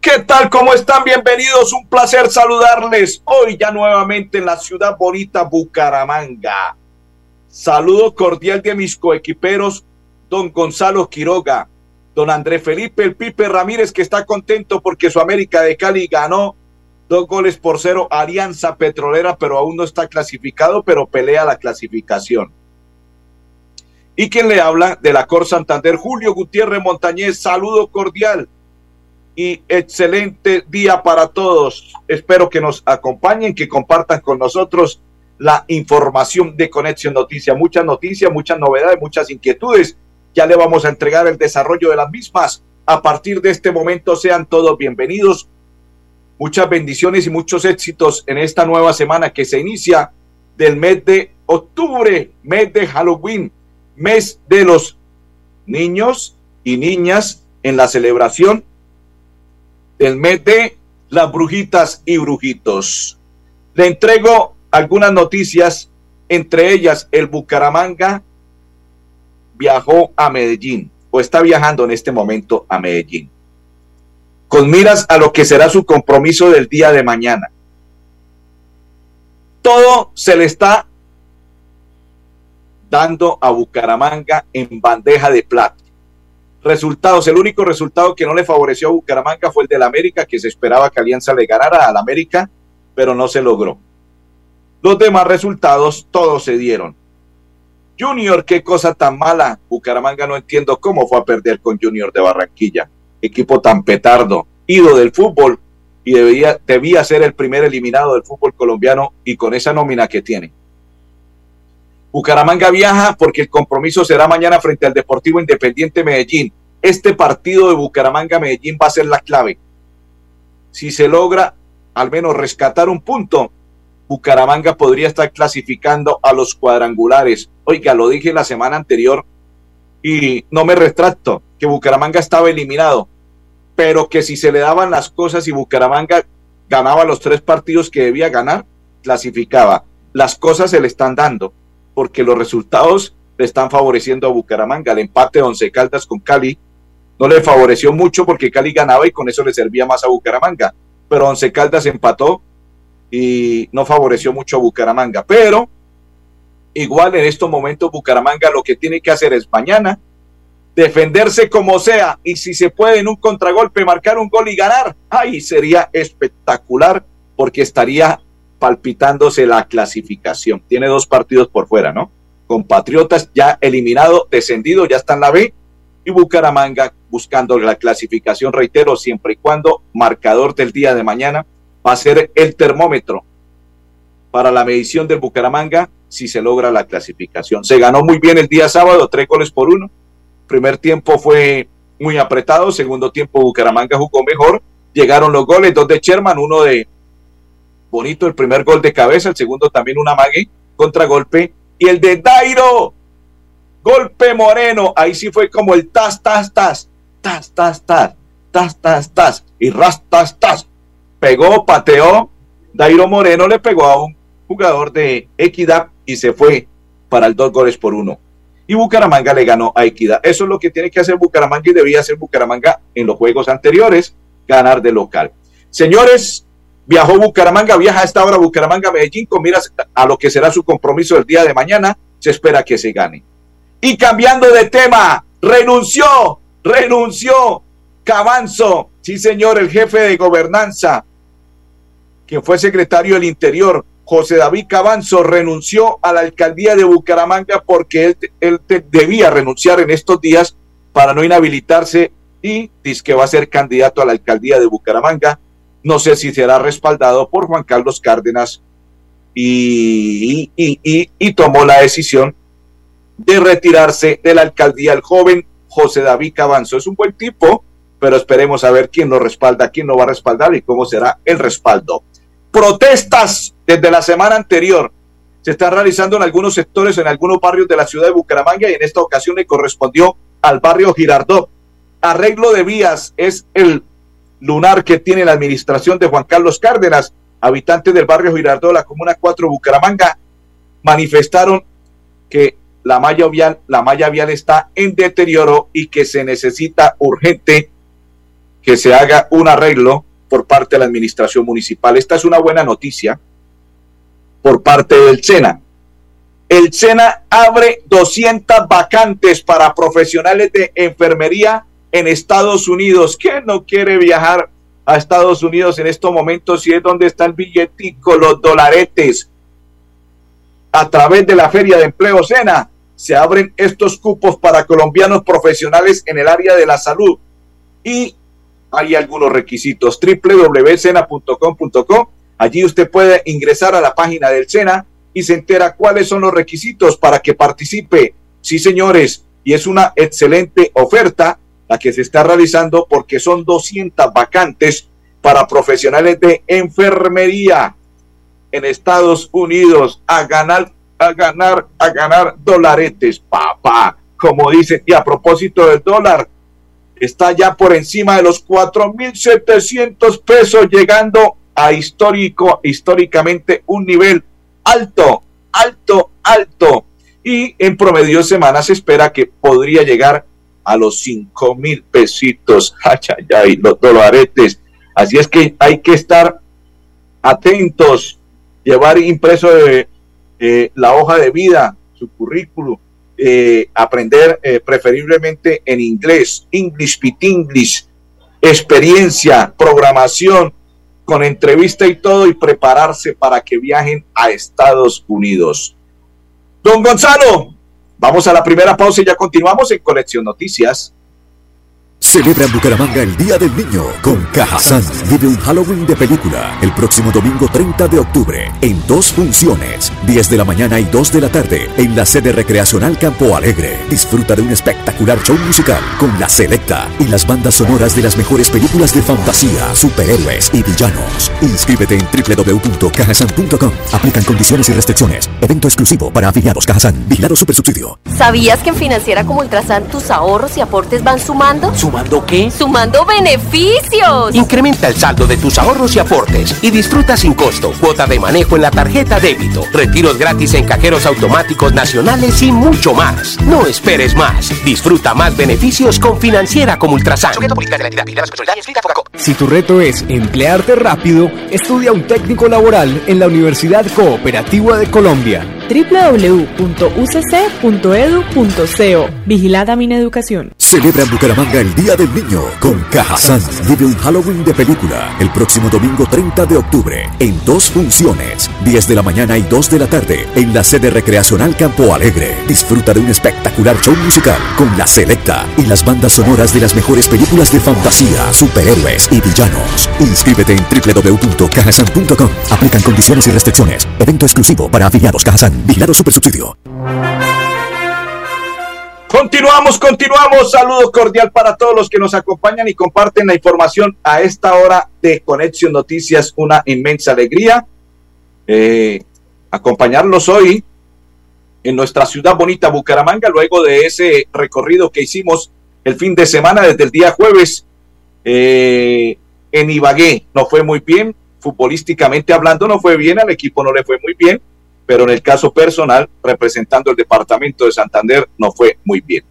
¿qué tal? ¿Cómo están? Bienvenidos. Un placer saludarles hoy ya nuevamente en la ciudad bonita Bucaramanga. Saludo cordial de mis coequiperos, don Gonzalo Quiroga, don André Felipe El Pipe Ramírez, que está contento porque su América de Cali ganó dos goles por cero Alianza Petrolera, pero aún no está clasificado, pero pelea la clasificación. Y quien le habla de la Cor Santander, Julio Gutiérrez Montañez, saludo cordial y excelente día para todos. Espero que nos acompañen, que compartan con nosotros la información de Conexión Noticias. Muchas noticias, muchas novedades, muchas inquietudes. Ya le vamos a entregar el desarrollo de las mismas. A partir de este momento sean todos bienvenidos. Muchas bendiciones y muchos éxitos en esta nueva semana que se inicia del mes de octubre, mes de Halloween, mes de los niños y niñas en la celebración del mes de las brujitas y brujitos. Le entrego algunas noticias, entre ellas el Bucaramanga viajó a Medellín o está viajando en este momento a Medellín, con miras a lo que será su compromiso del día de mañana. Todo se le está dando a Bucaramanga en bandeja de plata. Resultados, el único resultado que no le favoreció a Bucaramanga fue el del América, que se esperaba que Alianza le ganara al América, pero no se logró. Los demás resultados todos se dieron. Junior, qué cosa tan mala. Bucaramanga no entiendo cómo fue a perder con Junior de Barranquilla. Equipo tan petardo, ido del fútbol y debía, debía ser el primer eliminado del fútbol colombiano y con esa nómina que tiene. Bucaramanga viaja porque el compromiso será mañana frente al Deportivo Independiente Medellín. Este partido de Bucaramanga-Medellín va a ser la clave. Si se logra al menos rescatar un punto, Bucaramanga podría estar clasificando a los cuadrangulares. Oiga, lo dije la semana anterior y no me retracto, que Bucaramanga estaba eliminado, pero que si se le daban las cosas y Bucaramanga ganaba los tres partidos que debía ganar, clasificaba. Las cosas se le están dando, porque los resultados le están favoreciendo a Bucaramanga. El empate de Once Caldas con Cali no le favoreció mucho porque Cali ganaba y con eso le servía más a Bucaramanga. Pero Once Caldas empató y no favoreció mucho a Bucaramanga. Pero igual en estos momentos Bucaramanga lo que tiene que hacer es mañana defenderse como sea y si se puede en un contragolpe marcar un gol y ganar, ahí sería espectacular porque estaría palpitándose la clasificación. Tiene dos partidos por fuera, ¿no? Compatriotas ya eliminado, descendido, ya está en la B y Bucaramanga buscando la clasificación, reitero, siempre y cuando marcador del día de mañana va a ser el termómetro para la medición del Bucaramanga si se logra la clasificación. Se ganó muy bien el día sábado, tres goles por uno. Primer tiempo fue muy apretado, segundo tiempo Bucaramanga jugó mejor. Llegaron los goles, dos de Sherman, uno de bonito, el primer gol de cabeza, el segundo también una mague, contragolpe, y el de Dairo, golpe moreno, ahí sí fue como el tas, tas, tas, tas, tas, tas, tas, tas, tas, y ras, tas, tas, pegó, pateó, Dairo Moreno le pegó a un jugador de Equidad y se fue para el dos goles por uno. Y Bucaramanga le ganó a Equidad. Eso es lo que tiene que hacer Bucaramanga y debía hacer Bucaramanga en los juegos anteriores, ganar de local. Señores, viajó Bucaramanga, viaja a esta hora Bucaramanga Medellín con miras a lo que será su compromiso el día de mañana. Se espera que se gane. Y cambiando de tema, renunció, renunció Cabanzo, sí señor, el jefe de gobernanza quien fue secretario del Interior, José David Cabanzo, renunció a la alcaldía de Bucaramanga porque él, debía renunciar en estos días para no inhabilitarse y dice que va a ser candidato a la alcaldía de Bucaramanga. No sé si será respaldado por Juan Carlos Cárdenas y, tomó la decisión de retirarse de la alcaldía el joven José David Cabanzo. Es un buen tipo, pero esperemos a ver quién lo respalda, quién lo va a respaldar y cómo será el respaldo. Protestas desde la semana anterior se están realizando en algunos sectores, en algunos barrios de la ciudad de Bucaramanga y en esta ocasión le correspondió al barrio Girardot. Arreglo de vías es el lunar que tiene la administración de Juan Carlos Cárdenas. Habitantes del barrio Girardot, la comuna 4 Bucaramanga, manifestaron que la malla vial, la malla vial está en deterioro y que se necesita urgente que se haga un arreglo por parte de la administración municipal. Esta es una buena noticia por parte del SENA. El SENA abre 200 vacantes para profesionales de enfermería en Estados Unidos. ¿Quién no quiere viajar a Estados Unidos en estos momentos si es donde está el billetico, los dolaretes? A través de la Feria de Empleo SENA se abren estos cupos para colombianos profesionales en el área de la salud y hay algunos requisitos. www.sena.com.co Allí usted puede ingresar a la página del SENA y se entera cuáles son los requisitos para que participe. Sí, señores, y es una excelente oferta la que se está realizando porque son 200 vacantes para profesionales de enfermería en Estados Unidos a ganar, a ganar, a ganar dolaretes, papá, como dicen. Y a propósito del dólar, está ya por encima de los 4.700 pesos, llegando a histórico, históricamente un nivel alto, alto, alto. Y en promedio semana se espera que podría llegar a los cinco mil pesitos. Ay, los dolaretes. Así es que hay que estar atentos, llevar impreso eh, la hoja de vida, su currículum, eh, aprender eh, preferiblemente en inglés, English, Pit English, experiencia, programación, con entrevista y todo y prepararse para que viajen a Estados Unidos. Don Gonzalo, vamos a la primera pausa y ya continuamos en Colección Noticias. Celebra en Bucaramanga el Día del Niño con Cajazán. Vive un Halloween de película el próximo domingo 30 de octubre en dos funciones, 10 de la mañana y 2 de la tarde en la sede recreacional Campo Alegre. Disfruta de un espectacular show musical con la selecta y las bandas sonoras de las mejores películas de fantasía, superhéroes y villanos. Inscríbete en www.cajazán.com. Aplican condiciones y restricciones. Evento exclusivo para afiliados Cajazán. Vigilado Supersubsidio. ¿Sabías que en Financiera como Ultrasan tus ahorros y aportes van sumando? ¿Sumando qué? ¡Sumando beneficios! Incrementa el saldo de tus ahorros y aportes y disfruta sin costo cuota de manejo en la tarjeta débito, retiros gratis en cajeros automáticos nacionales y mucho más. No esperes más. Disfruta más beneficios con Financiera como Ultrasan. Si tu reto es emplearte rápido, estudia un técnico laboral en la Universidad Cooperativa de Colombia www.ucc.edu.co Vigilada Mineducación. Celebra en Bucaramanga el Día del Niño con Cajazán. Vive un Halloween de película el próximo domingo 30 de octubre en dos funciones, 10 de la mañana y 2 de la tarde en la sede recreacional Campo Alegre. Disfruta de un espectacular show musical con la selecta y las bandas sonoras de las mejores películas de fantasía, superhéroes y villanos. Inscríbete en www.cajazán.com. Aplican condiciones y restricciones. Evento exclusivo para afiliados Cajazán. Vigilado Supersubsidio. Continuamos, continuamos. Saludo cordial para todos los que nos acompañan y comparten la información a esta hora de Conexión Noticias. Una inmensa alegría eh, acompañarlos hoy en nuestra ciudad bonita Bucaramanga, luego de ese recorrido que hicimos el fin de semana desde el día jueves eh, en Ibagué. No fue muy bien, futbolísticamente hablando, no fue bien, al equipo no le fue muy bien pero en el caso personal, representando el departamento de Santander, no fue muy bien.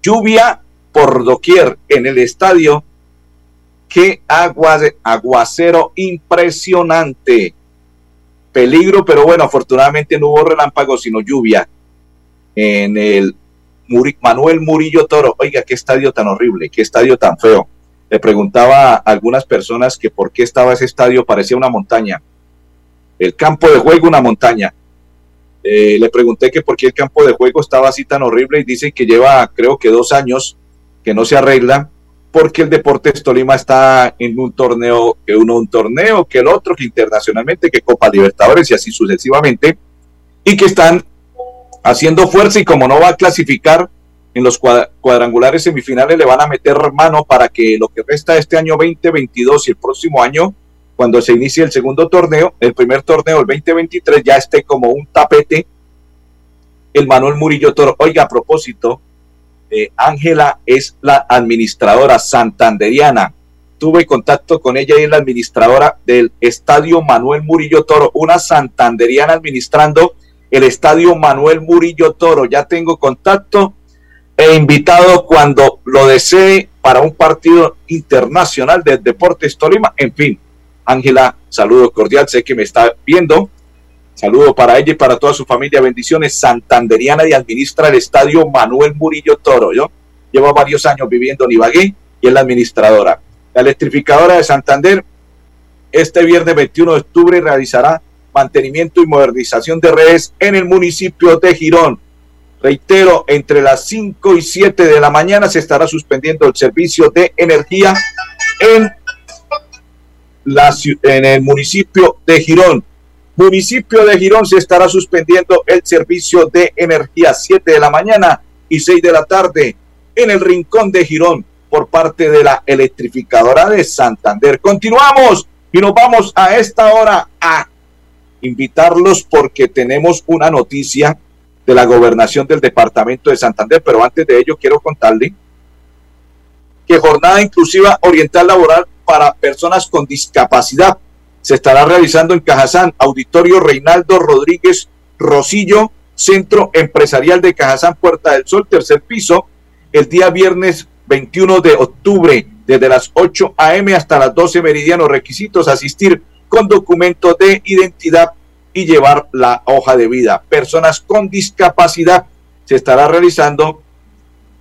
Lluvia por doquier en el estadio. Qué aguacero impresionante. Peligro, pero bueno, afortunadamente no hubo relámpagos, sino lluvia en el Manuel Murillo Toro. Oiga, qué estadio tan horrible, qué estadio tan feo. Le preguntaba a algunas personas que por qué estaba ese estadio, parecía una montaña el campo de juego una montaña. Eh, le pregunté que por qué el campo de juego estaba así tan horrible y dice que lleva creo que dos años que no se arregla porque el Deportes Tolima está en un torneo, que uno un torneo, que el otro, que internacionalmente, que Copa Libertadores y así sucesivamente, y que están haciendo fuerza y como no va a clasificar en los cuadrangulares semifinales, le van a meter mano para que lo que resta este año 2022 y el próximo año cuando se inicie el segundo torneo, el primer torneo, el 2023, ya esté como un tapete el Manuel Murillo Toro. Oiga, a propósito, eh, Ángela es la administradora santanderiana. Tuve contacto con ella y es la administradora del Estadio Manuel Murillo Toro, una santanderiana administrando el Estadio Manuel Murillo Toro. Ya tengo contacto e invitado cuando lo desee para un partido internacional de Deportes Tolima. En fin, Ángela, saludo cordial, sé que me está viendo. Saludo para ella y para toda su familia. Bendiciones. Santanderiana y administra el estadio Manuel Murillo Toro. Yo llevo varios años viviendo en Ibagué y es la administradora. La electrificadora de Santander este viernes 21 de octubre realizará mantenimiento y modernización de redes en el municipio de Girón. Reitero, entre las 5 y 7 de la mañana se estará suspendiendo el servicio de energía en, la, en el municipio de Girón. Municipio de Girón se estará suspendiendo el servicio de energía 7 de la mañana y 6 de la tarde en el rincón de Girón por parte de la electrificadora de Santander. Continuamos y nos vamos a esta hora a invitarlos porque tenemos una noticia de la gobernación del departamento de Santander, pero antes de ello quiero contarle que jornada inclusiva oriental laboral para personas con discapacidad se estará realizando en Cajazán, Auditorio Reinaldo Rodríguez Rosillo, Centro Empresarial de Cajazán, Puerta del Sol, tercer piso, el día viernes 21 de octubre, desde las 8 a.m. hasta las 12 meridianos. Requisitos, asistir con documento de identidad y llevar la hoja de vida. Personas con discapacidad se estará realizando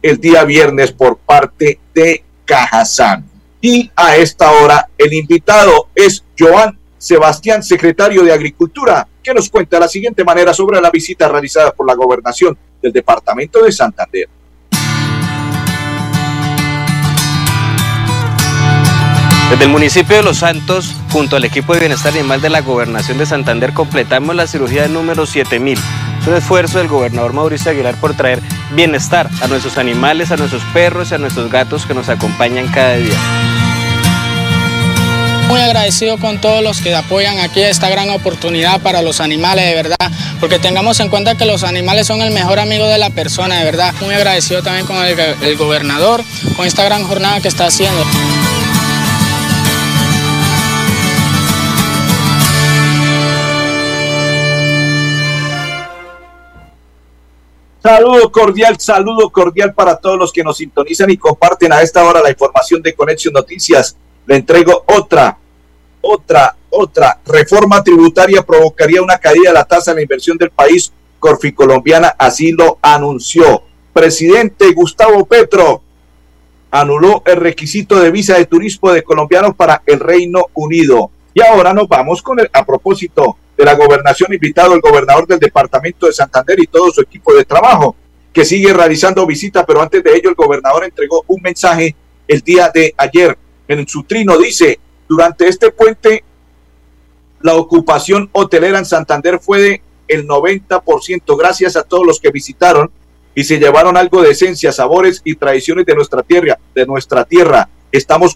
el día viernes por parte de Cajazán. Y a esta hora el invitado es Joan Sebastián, secretario de Agricultura, que nos cuenta de la siguiente manera sobre la visita realizada por la gobernación del departamento de Santander. Desde el municipio de Los Santos, junto al equipo de bienestar animal de la gobernación de Santander, completamos la cirugía número 7000. Un esfuerzo del gobernador Mauricio Aguilar por traer bienestar a nuestros animales, a nuestros perros y a nuestros gatos que nos acompañan cada día. Muy agradecido con todos los que apoyan aquí esta gran oportunidad para los animales, de verdad, porque tengamos en cuenta que los animales son el mejor amigo de la persona, de verdad. Muy agradecido también con el, el gobernador, con esta gran jornada que está haciendo. Saludo cordial, saludo cordial para todos los que nos sintonizan y comparten a esta hora la información de Conexión Noticias. Le entrego otra, otra, otra. Reforma tributaria provocaría una caída de la tasa de la inversión del país. Corfi Colombiana así lo anunció. Presidente Gustavo Petro anuló el requisito de visa de turismo de colombianos para el Reino Unido. Y ahora nos vamos con el, a propósito de la gobernación, invitado el gobernador del departamento de Santander y todo su equipo de trabajo, que sigue realizando visitas, pero antes de ello el gobernador entregó un mensaje el día de ayer. En su trino dice, durante este puente, la ocupación hotelera en Santander fue de el 90%, gracias a todos los que visitaron y se llevaron algo de esencia, sabores y tradiciones de nuestra tierra, de nuestra tierra. Estamos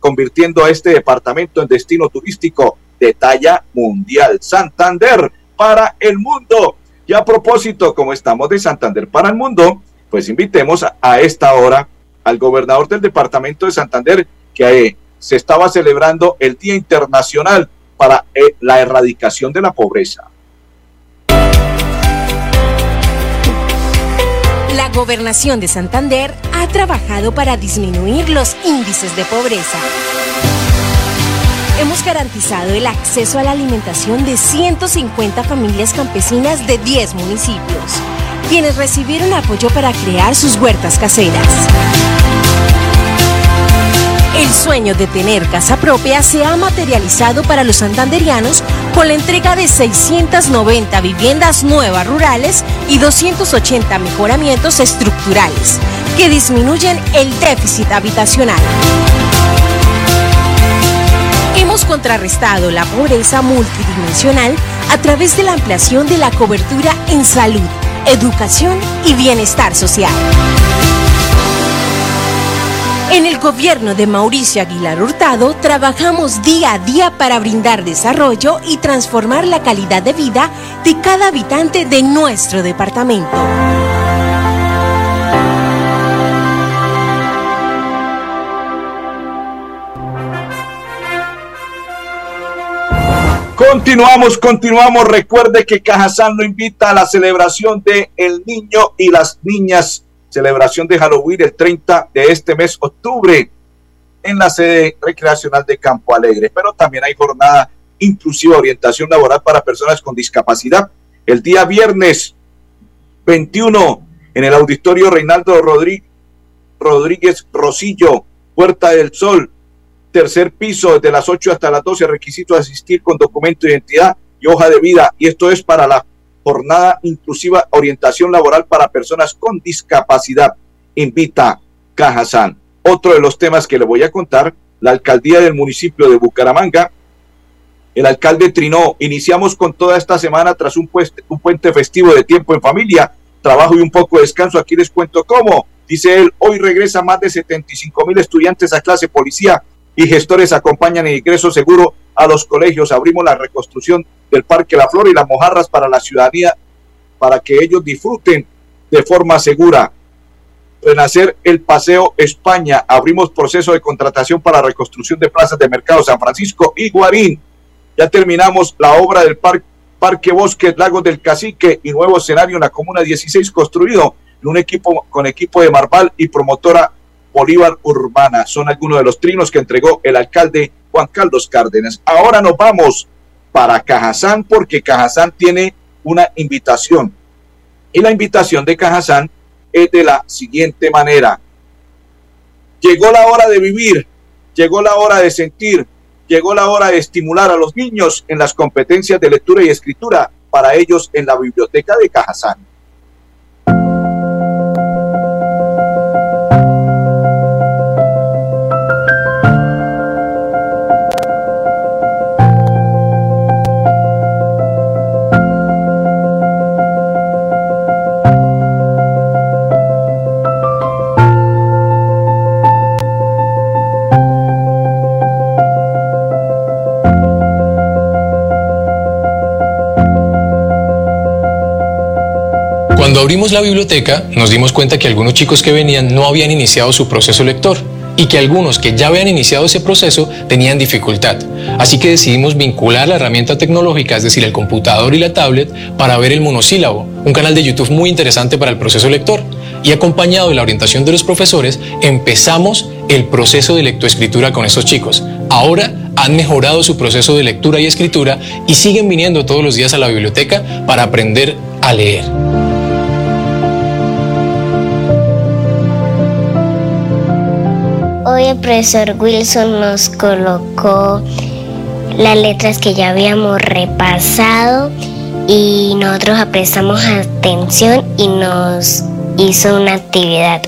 convirtiendo a este departamento en destino turístico de talla mundial. Santander para el mundo. Y a propósito, como estamos de Santander para el mundo, pues invitemos a, esta hora al gobernador del departamento de Santander, que eh, se estaba celebrando el Día Internacional para eh, la Erradicación de la Pobreza. La gobernación de Santander ha trabajado para disminuir los índices de pobreza hemos garantizado el acceso a la alimentación de 150 familias campesinas de 10 municipios, quienes recibieron apoyo para crear sus huertas caseras. El sueño de tener casa propia se ha materializado para los santanderianos con la entrega de 690 viviendas nuevas rurales y 280 mejoramientos estructurales que disminuyen el déficit habitacional contrarrestado la pobreza multidimensional a través de la ampliación de la cobertura en salud, educación y bienestar social. En el gobierno de Mauricio Aguilar Hurtado trabajamos día a día para brindar desarrollo y transformar la calidad de vida de cada habitante de nuestro departamento. Continuamos, continuamos. Recuerde que Cajazán lo invita a la celebración de El Niño y las Niñas, celebración de Halloween el 30 de este mes, octubre, en la sede recreacional de Campo Alegre. Pero también hay jornada inclusiva, orientación laboral para personas con discapacidad. El día viernes 21 en el auditorio Reinaldo Rodríguez Rosillo, Puerta del Sol, tercer piso, desde las 8 hasta las 12, requisito asistir con documento de identidad y hoja de vida. Y esto es para la jornada inclusiva orientación laboral para personas con discapacidad. Invita Cajazán. Otro de los temas que le voy a contar, la alcaldía del municipio de Bucaramanga, el alcalde Trinó, iniciamos con toda esta semana tras un, un puente festivo de tiempo en familia, trabajo y un poco de descanso. Aquí les cuento cómo. Dice él, hoy regresa más de 75 mil estudiantes a clase policía y gestores acompañan el ingreso seguro a los colegios. Abrimos la reconstrucción del Parque La Flor y las mojarras para la ciudadanía para que ellos disfruten de forma segura. Renacer el Paseo España. Abrimos proceso de contratación para reconstrucción de plazas de mercado San Francisco y Guarín. Ya terminamos la obra del Parque Bosque Lagos del Cacique y nuevo escenario en la Comuna 16 construido en un equipo con equipo de Marval y promotora Bolívar Urbana. Son algunos de los trinos que entregó el alcalde Juan Carlos Cárdenas. Ahora nos vamos para Cajazán porque Cajazán tiene una invitación. Y la invitación de Cajazán es de la siguiente manera. Llegó la hora de vivir, llegó la hora de sentir, llegó la hora de estimular a los niños en las competencias de lectura y escritura para ellos en la biblioteca de Cajazán. Cuando abrimos la biblioteca, nos dimos cuenta que algunos chicos que venían no habían iniciado su proceso lector y que algunos que ya habían iniciado ese proceso tenían dificultad. Así que decidimos vincular la herramienta tecnológica, es decir, el computador y la tablet, para ver el monosílabo, un canal de YouTube muy interesante para el proceso lector. Y acompañado de la orientación de los profesores, empezamos el proceso de lectoescritura con esos chicos. Ahora han mejorado su proceso de lectura y escritura y siguen viniendo todos los días a la biblioteca para aprender a leer. Hoy el profesor Wilson nos colocó las letras que ya habíamos repasado y nosotros prestamos atención y nos hizo una actividad.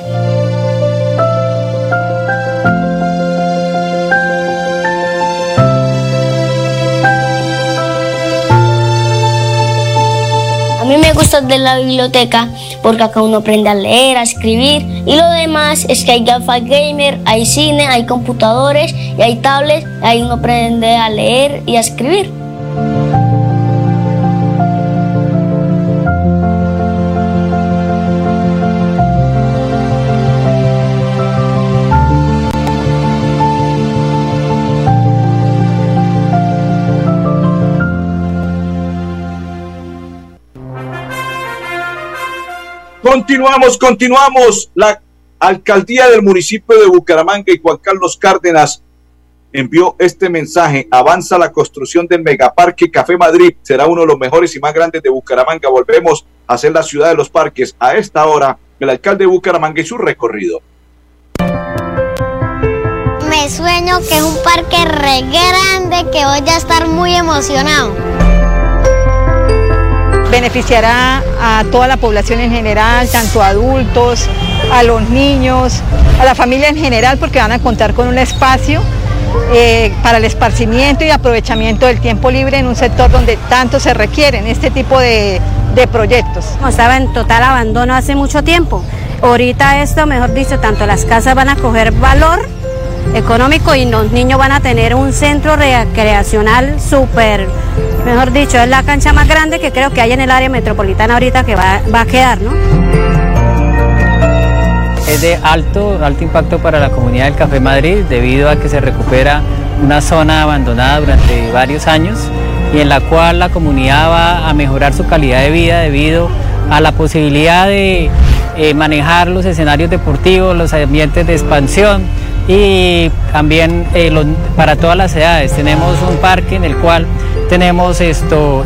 De la biblioteca porque acá uno aprende a leer, a escribir y lo demás es que hay gafas gamer, hay cine, hay computadores y hay tablets, ahí uno aprende a leer y a escribir. Continuamos, continuamos. La alcaldía del municipio de Bucaramanga y Juan Carlos Cárdenas envió este mensaje. Avanza la construcción del megaparque Café Madrid. Será uno de los mejores y más grandes de Bucaramanga. Volvemos a ser la ciudad de los parques. A esta hora, el alcalde de Bucaramanga y su recorrido. Me sueño que es un parque re grande que voy a estar muy emocionado beneficiará a toda la población en general, tanto a adultos, a los niños, a la familia en general, porque van a contar con un espacio eh, para el esparcimiento y aprovechamiento del tiempo libre en un sector donde tanto se requieren este tipo de, de proyectos. Estaba en total abandono hace mucho tiempo. Ahorita esto, mejor dicho, tanto las casas van a coger valor económico y los niños van a tener un centro recreacional súper, mejor dicho, es la cancha más grande que creo que hay en el área metropolitana ahorita que va, va a quedar, ¿no? Es de alto, alto impacto para la comunidad del Café Madrid debido a que se recupera una zona abandonada durante varios años y en la cual la comunidad va a mejorar su calidad de vida debido a la posibilidad de eh, manejar los escenarios deportivos, los ambientes de expansión y también eh, para todas las edades. Tenemos un parque en el cual tenemos esto,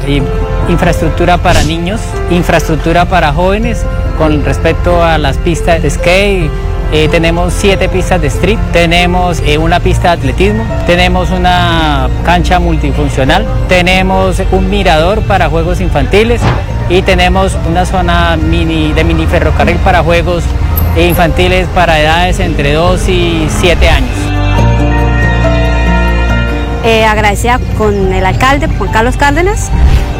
infraestructura para niños, infraestructura para jóvenes con respecto a las pistas de skate. eh, tenemos siete pistas de street, tenemos eh, una pista de atletismo, tenemos una cancha multifuncional, tenemos un mirador para juegos infantiles y tenemos una zona mini, de mini ferrocarril para juegos infantiles para edades entre 2 y 7 años. Eh, agradecida con el alcalde Juan Carlos Cárdenas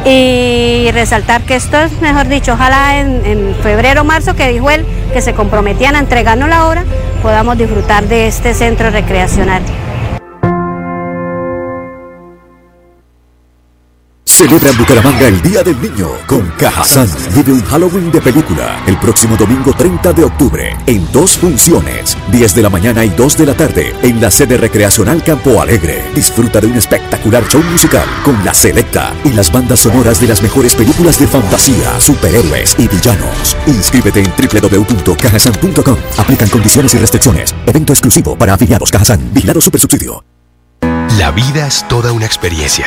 y resaltar que esto es, mejor dicho, ojalá en, en febrero o marzo que dijo él que se comprometían a entregarnos la obra, podamos disfrutar de este centro recreacional. Celebra en Bucaramanga el Día del Niño con Cajazán. Vive un Halloween de película el próximo domingo 30 de octubre en dos funciones, 10 de la mañana y 2 de la tarde en la sede recreacional Campo Alegre. Disfruta de un espectacular show musical con la selecta y las bandas sonoras de las mejores películas de fantasía, superhéroes y villanos. Inscríbete en www.cajazán.com. Aplican condiciones y restricciones. Evento exclusivo para afiliados Cajazán. Vigilado Supersubsidio. La vida es toda una experiencia.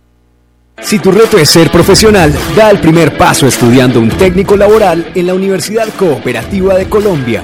Si tu reto es ser profesional, da el primer paso estudiando un técnico laboral en la Universidad Cooperativa de Colombia.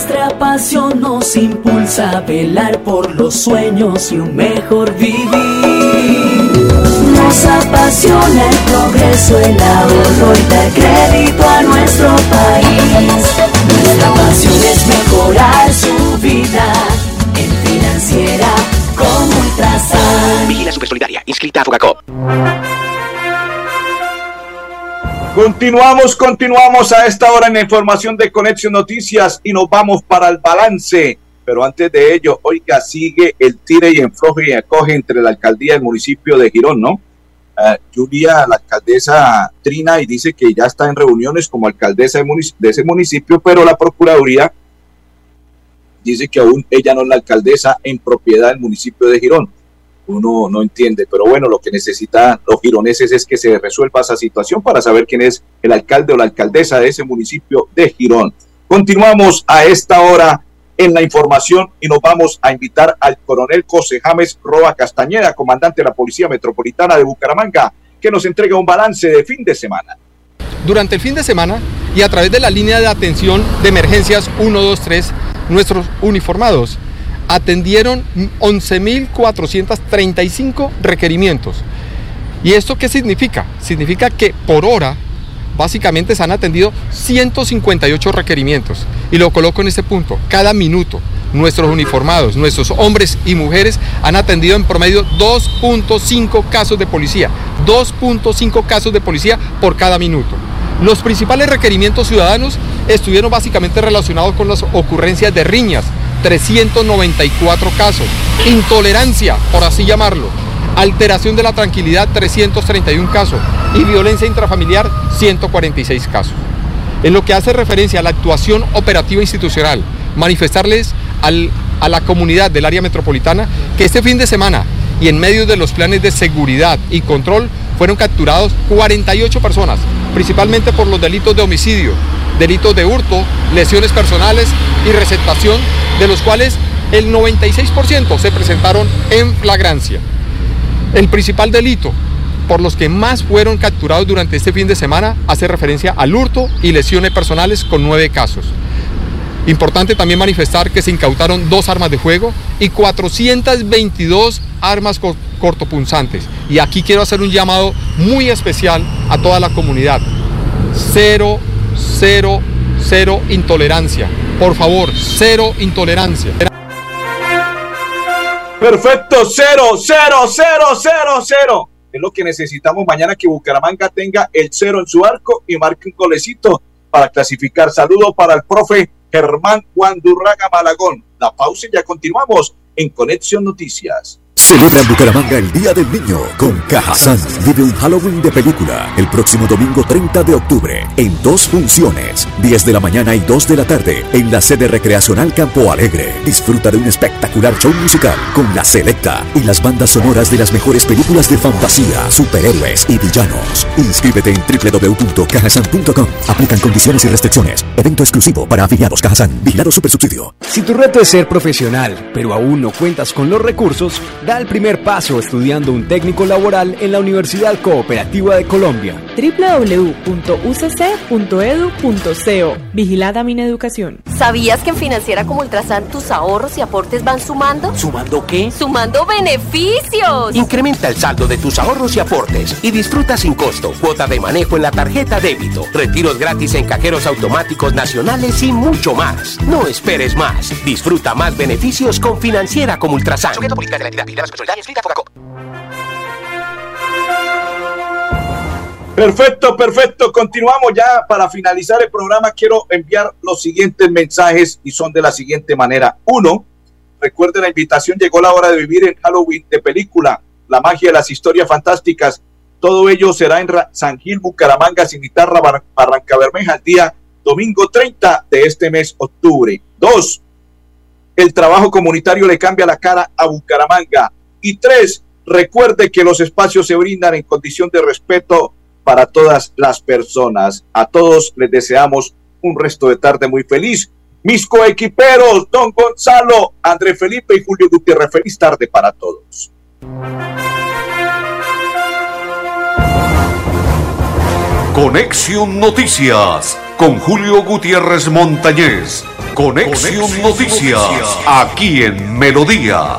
Nuestra pasión nos impulsa a velar por los sueños y un mejor vivir. Nos apasiona el progreso, el ahorro y dar crédito a nuestro país. Nuestra pasión es mejorar su vida en financiera como Ultrasan. Vigila Supersolidaria, inscrita a Fogacop. Continuamos, continuamos a esta hora en la información de Conexión Noticias y nos vamos para el balance. Pero antes de ello, oiga, sigue el tire y enfloje y acoge entre la alcaldía y el municipio de Girón, ¿no? Ah, Julia, la alcaldesa Trina, y dice que ya está en reuniones como alcaldesa de, de ese municipio, pero la Procuraduría dice que aún ella no es la alcaldesa en propiedad del municipio de Girón uno no entiende. Pero bueno, lo que necesitan los gironeses es que se resuelva esa situación para saber quién es el alcalde o la alcaldesa de ese municipio de Girón. Continuamos a esta hora en la información y nos vamos a invitar al coronel José James Roa Castañeda, comandante de la Policía Metropolitana de Bucaramanga, que nos entrega un balance de fin de semana. Durante el fin de semana y a través de la línea de atención de emergencias 123, nuestros uniformados atendieron 11.435 requerimientos. ¿Y esto qué significa? Significa que por hora básicamente se han atendido 158 requerimientos. Y lo coloco en este punto, cada minuto nuestros uniformados, nuestros hombres y mujeres han atendido en promedio 2.5 casos de policía, 2.5 casos de policía por cada minuto. Los principales requerimientos ciudadanos estuvieron básicamente relacionados con las ocurrencias de riñas, 394 casos. Intolerancia, por así llamarlo. Alteración de la tranquilidad, 331 casos. Y violencia intrafamiliar, 146 casos. En lo que hace referencia a la actuación operativa institucional, manifestarles a la comunidad del área metropolitana que este fin de semana y en medio de los planes de seguridad y control fueron capturados 48 personas, principalmente por los delitos de homicidio, delitos de hurto, lesiones personales y receptación, de los cuales el 96% se presentaron en flagrancia. El principal delito por los que más fueron capturados durante este fin de semana hace referencia al hurto y lesiones personales con nueve casos. Importante también manifestar que se incautaron dos armas de fuego y 422 armas cortopunzantes. Y aquí quiero hacer un llamado muy especial a toda la comunidad. Cero, cero, cero intolerancia. Por favor, cero intolerancia. Perfecto, cero, cero, cero, cero, cero. Es lo que necesitamos mañana que Bucaramanga tenga el cero en su arco y marque un golecito para clasificar. Saludo para el profe Germán Guandurraga Malagón. La pausa y ya continuamos en Conexión Noticias. Celebra en Bucaramanga el Día del Niño con Cajazán. Vive un Halloween de película el próximo domingo 30 de octubre en dos funciones, 10 de la mañana y 2 de la tarde en la sede recreacional Campo Alegre. Disfruta de un espectacular show musical con la selecta y las bandas sonoras de las mejores películas de fantasía, superhéroes y villanos. Inscríbete en www.cajazán.com. Aplican condiciones y restricciones. Evento exclusivo para afiliados Cajazán. Vigilado Supersubsidio. Si tu reto es ser profesional, pero aún no cuentas con los recursos, Da el primer paso estudiando un técnico laboral en la Universidad Cooperativa de Colombia. www.ucc.edu.co Vigilada Mineducación. ¿Sabías que en Financiera como Ultrasan tus ahorros y aportes van sumando? ¿Sumando qué? ¡Sumando beneficios! Incrementa el saldo de tus ahorros y aportes y disfruta sin costo cuota de manejo en la tarjeta débito, retiros gratis en cajeros automáticos nacionales y mucho más. No esperes más. Disfruta más beneficios con Financiera como Ultrasan. Perfecto, perfecto. Continuamos ya para finalizar el programa. Quiero enviar los siguientes mensajes y son de la siguiente manera. Uno, recuerden la invitación, llegó la hora de vivir en Halloween de película, la magia de las historias fantásticas. Todo ello será en San Gil, Bucaramanga, Cimitarra, Barranca Bermeja, el día domingo 30 de este mes, octubre. Dos, el trabajo comunitario le cambia la cara a Bucaramanga. Y tres, recuerde que los espacios se brindan en condición de respeto para todas las personas. A todos les deseamos un resto de tarde muy feliz. Mis coequiperos, don Gonzalo, André Felipe y Julio Gutiérrez, feliz tarde para todos. Conexión Noticias con Julio Gutiérrez Montañez. Conexión, Noticias, aquí en Melodía,